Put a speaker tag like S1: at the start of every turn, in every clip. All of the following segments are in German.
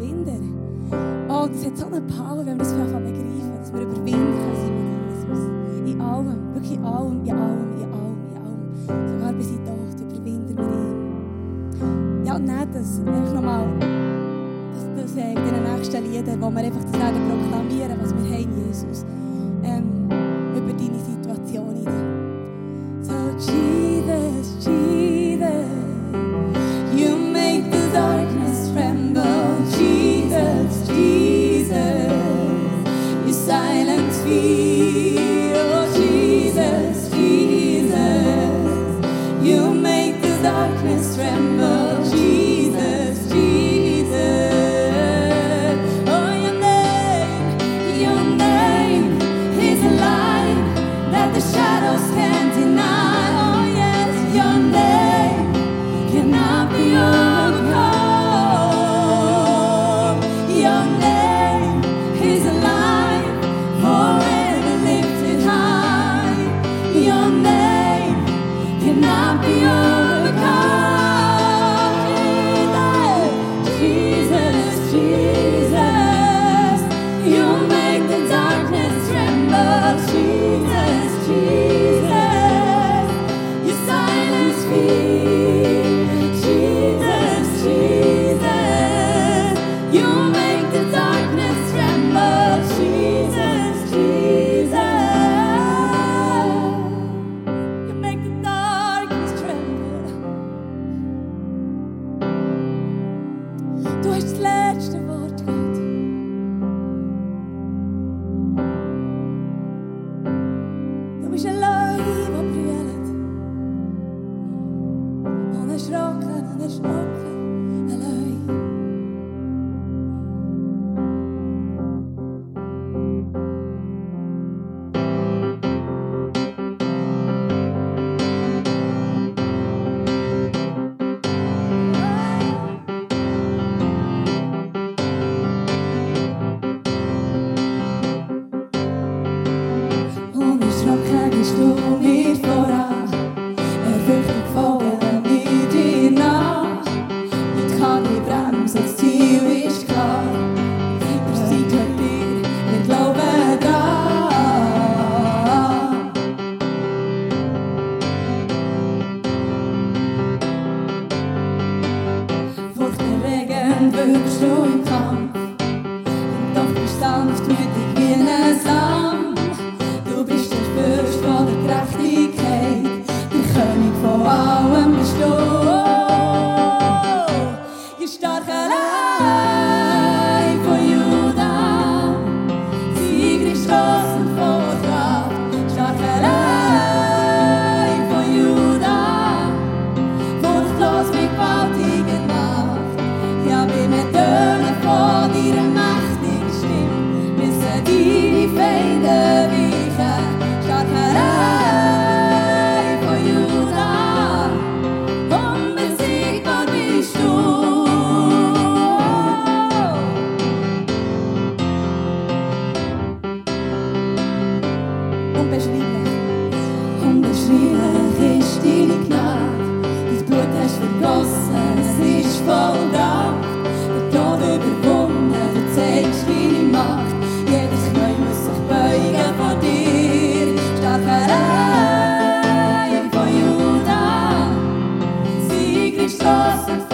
S1: überwinder. Oh, das hat so eine Power, wenn wir das begreifen begreifen, dass wir überwinden können mit Jesus. In allem, wirklich in allem, in allem, in allem, in allem. Sogar bis in Tod überwinden wir ihn. Ja, und nicht das, einfach nochmal, das, das äh, in den nächsten Liedern, wo wir einfach das Leben proklamieren, was wir haben, Jesus. Ähm,
S2: never joy come. awesome.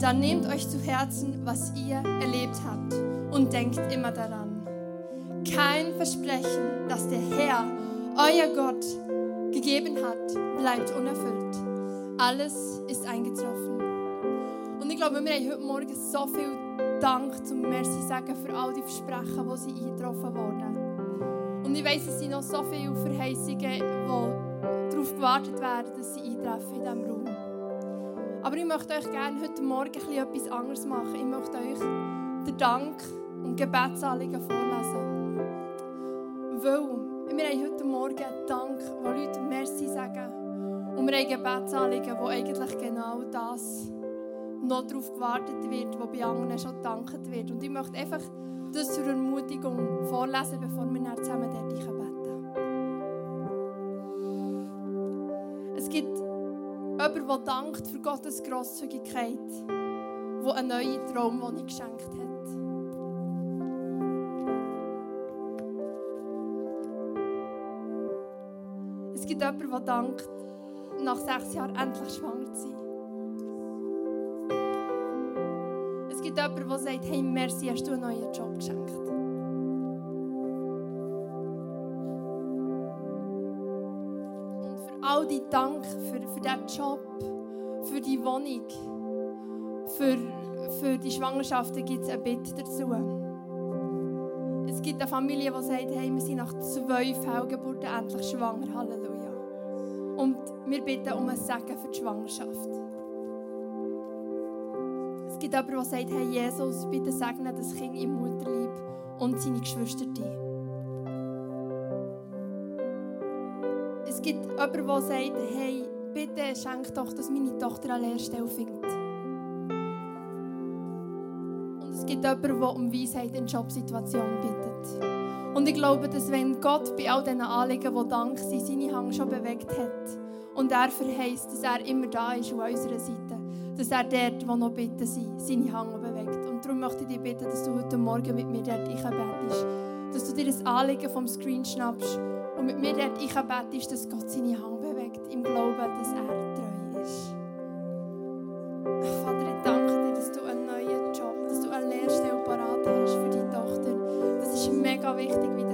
S2: Dann nehmt euch zu Herzen, was ihr erlebt habt und denkt immer daran. Kein Versprechen, das der Herr, euer Gott, gegeben hat, bleibt unerfüllt. Alles ist eingetroffen. Und ich glaube, wir haben heute Morgen so viel Dank zum Merci sagen für all die Versprechen, die sie eingetroffen wurden. Und ich weiß, es sind noch so viele Verheißungen, die darauf gewartet werden, dass sie eintreffen in diesem Raum. Aber ich möchte euch gerne heute Morgen etwas anderes machen. Ich möchte euch den Dank und Gebetsanliegen vorlesen. Weil wir haben heute Morgen Dank, wo Leute Merci sagen. Und wir haben Gebetsanliegen, wo eigentlich genau das noch darauf gewartet wird, wo bei anderen schon gedankt wird. Und ich möchte einfach das zur Ermutigung vorlesen, bevor wir dann zusammen dort beten. Es gibt jemanden, der dankt für Gottes Grosszügigkeit, der eine neue Traumwohnung geschenkt hat. Es gibt jemanden, der dankt, nach sechs Jahren endlich schwanger zu sein. Es gibt jemanden, der sagt, hey, merci, hast du einen neuen Job geschenkt. Die Dank, für, für diesen Job, für die Wohnung, für, für die Schwangerschaft gibt es eine Bitte dazu. Es gibt eine Familie, die sagt, hey, wir sind nach zwei Fehlgeburten endlich schwanger. Halleluja. Und wir bitten um ein Segen für die Schwangerschaft. Es gibt jemanden, der sagt, hey Jesus, bitte segne das Kind im Mutterleib und seine Geschwister. Es gibt jemanden, der sagt, hey, bitte schenk doch, dass meine Tochter eine Lehrstelle findet. Und es gibt jemanden, der um Weisheit in Jobsituationen bittet. Und ich glaube, dass wenn Gott bei all diesen Anliegen, die Dank sind, seine Hand schon bewegt hat und er verheißt, dass er immer da ist auf unserer Seite, dass er dort, wo noch bitten sind, seine Hand bewegt. Und darum möchte ich dich bitten, dass du heute Morgen mit mir dort einbettest. Dass du dir das Anliegen vom Screen schnappst und mit mir dort einbettest, dass Gott seine Hand bewegt, im Glauben, dass er treu ist. Vater, ich danke dir, dass du einen neuen Job, dass du eine Lehrstelle parat hast für deine Tochter. Das ist mega wichtig, wie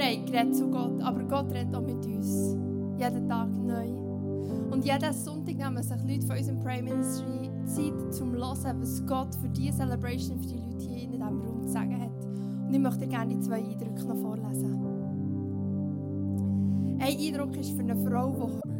S2: wir
S1: haben zu Gott, aber Gott redet auch mit uns. Jeden Tag neu. Und jeden Sonntag nehmen sich Leute von unserem Pray Ministry Zeit zum Hören, was Gott für diese Celebration, für die Leute hier in diesem Raum zu sagen hat. Und ich möchte gerne die zwei Eindrücke noch vorlesen. Ein Eindruck ist für eine Frau, die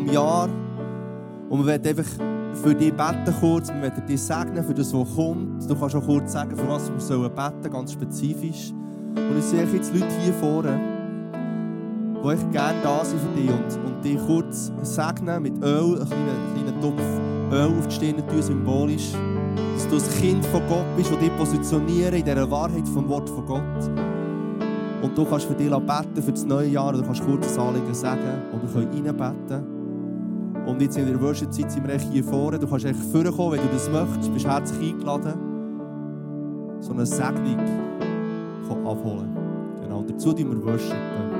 S3: des Jahres und wir werden einfach für dich beten kurz. Wir werden dich segnen für das, was kommt. Du kannst auch kurz sagen, für was wir sollen ganz spezifisch. Und ich sehe jetzt Leute hier vorne, die echt gerne da sind für dich und, und dich kurz segnen mit Öl, einen kleinen, kleinen Öl auf die Stirn symbolisch. Dass du ein Kind von Gott bist, das dich positionieren in dieser Wahrheit vom Wort von Gott. Und du kannst für dich beten für das neue Jahr, du kannst kurz Anliegen sagen und wir können reinbeten. Und jetzt in der Worship-Zeit sind wir hier vorne. Du kannst echt vorkommen, wenn du das möchtest. Du bist herzlich eingeladen, so eine Segnung abholen. Genau, dazu tun wir worshipen.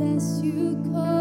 S4: bless you,
S1: God.